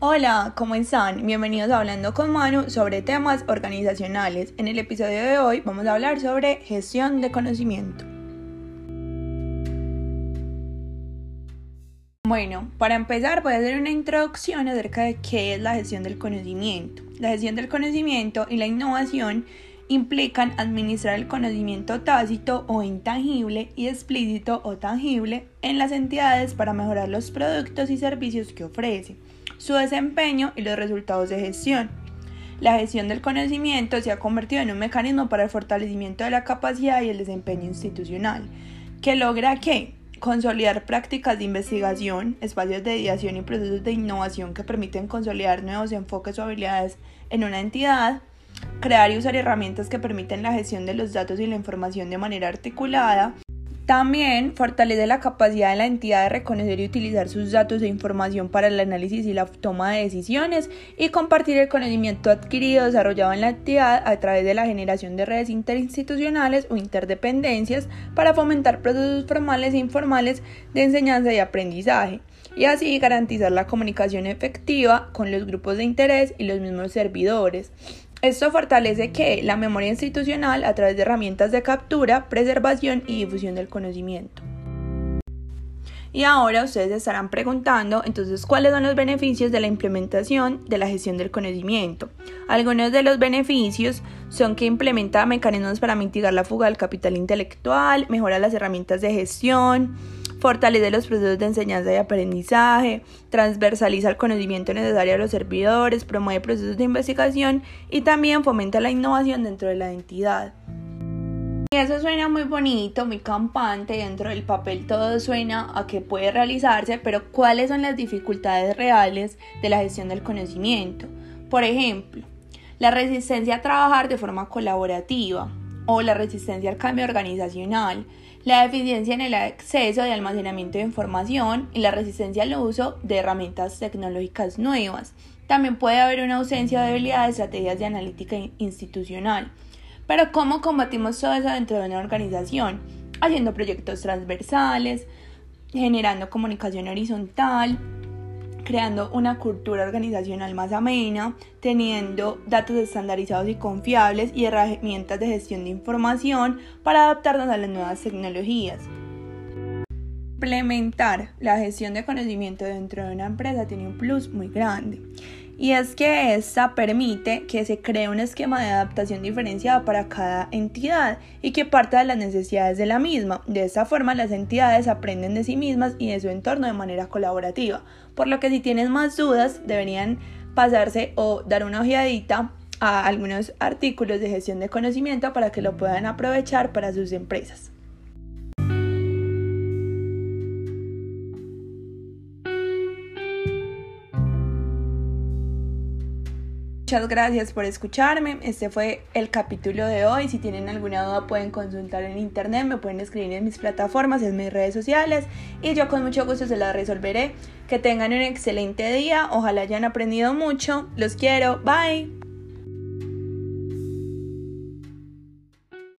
Hola, ¿cómo están? Bienvenidos a Hablando con Manu sobre temas organizacionales. En el episodio de hoy vamos a hablar sobre gestión de conocimiento. Bueno, para empezar voy a hacer una introducción acerca de qué es la gestión del conocimiento. La gestión del conocimiento y la innovación implican administrar el conocimiento tácito o intangible y explícito o tangible en las entidades para mejorar los productos y servicios que ofrece, su desempeño y los resultados de gestión. La gestión del conocimiento se ha convertido en un mecanismo para el fortalecimiento de la capacidad y el desempeño institucional, que logra que consolidar prácticas de investigación, espacios de ideación y procesos de innovación que permiten consolidar nuevos enfoques o habilidades en una entidad, crear y usar herramientas que permiten la gestión de los datos y la información de manera articulada. También fortalece la capacidad de la entidad de reconocer y utilizar sus datos e información para el análisis y la toma de decisiones y compartir el conocimiento adquirido desarrollado en la entidad a través de la generación de redes interinstitucionales o interdependencias para fomentar procesos formales e informales de enseñanza y aprendizaje y así garantizar la comunicación efectiva con los grupos de interés y los mismos servidores. Esto fortalece que la memoria institucional a través de herramientas de captura, preservación y difusión del conocimiento. Y ahora ustedes estarán preguntando entonces cuáles son los beneficios de la implementación de la gestión del conocimiento. Algunos de los beneficios son que implementa mecanismos para mitigar la fuga del capital intelectual, mejora las herramientas de gestión, fortalece los procesos de enseñanza y aprendizaje, transversaliza el conocimiento necesario a los servidores, promueve procesos de investigación y también fomenta la innovación dentro de la entidad. Y eso suena muy bonito, muy campante, dentro del papel todo suena a que puede realizarse, pero ¿cuáles son las dificultades reales de la gestión del conocimiento? Por ejemplo, la resistencia a trabajar de forma colaborativa o la resistencia al cambio organizacional, la deficiencia en el acceso de almacenamiento de información y la resistencia al uso de herramientas tecnológicas nuevas. También puede haber una ausencia de habilidades de estrategias de analítica institucional. Pero ¿cómo combatimos todo eso dentro de una organización? Haciendo proyectos transversales, generando comunicación horizontal, creando una cultura organizacional más amena, teniendo datos estandarizados y confiables y herramientas de gestión de información para adaptarnos a las nuevas tecnologías. Implementar la gestión de conocimiento dentro de una empresa tiene un plus muy grande y es que esta permite que se cree un esquema de adaptación diferenciado para cada entidad y que parta de las necesidades de la misma. De esta forma las entidades aprenden de sí mismas y de su entorno de manera colaborativa, por lo que si tienen más dudas deberían pasarse o dar una ojeadita a algunos artículos de gestión de conocimiento para que lo puedan aprovechar para sus empresas. Muchas gracias por escucharme. Este fue el capítulo de hoy. Si tienen alguna duda pueden consultar en internet, me pueden escribir en mis plataformas, en mis redes sociales y yo con mucho gusto se las resolveré. Que tengan un excelente día. Ojalá hayan aprendido mucho. Los quiero. Bye.